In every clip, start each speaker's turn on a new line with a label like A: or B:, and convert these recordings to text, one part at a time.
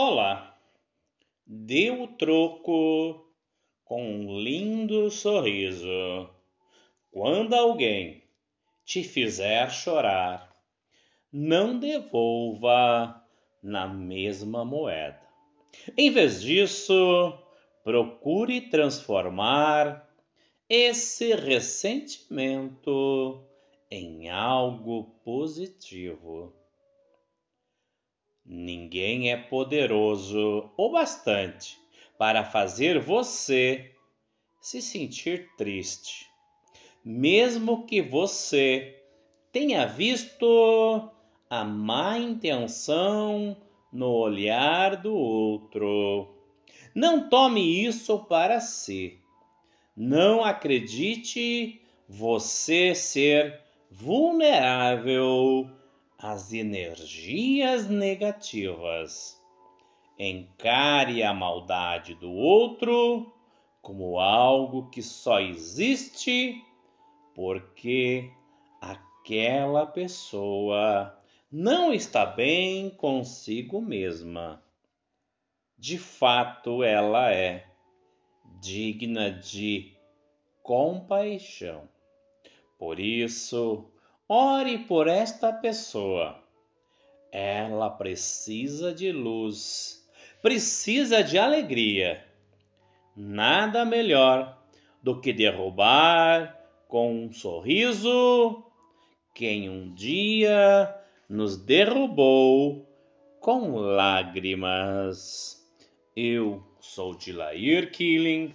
A: Olá, dê o troco com um lindo sorriso. Quando alguém te fizer chorar, não devolva na mesma moeda. Em vez disso, procure transformar esse ressentimento em algo positivo. Ninguém é poderoso o bastante para fazer você se sentir triste, mesmo que você tenha visto a má intenção no olhar do outro. Não tome isso para si. Não acredite você ser vulnerável as energias negativas. Encare a maldade do outro como algo que só existe porque aquela pessoa não está bem consigo mesma. De fato, ela é digna de compaixão. Por isso, Ore por esta pessoa. Ela precisa de luz, precisa de alegria. Nada melhor do que derrubar com um sorriso quem um dia nos derrubou com lágrimas. Eu sou Dilair Killing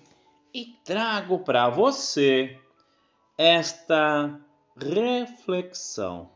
A: e trago para você esta reflexão.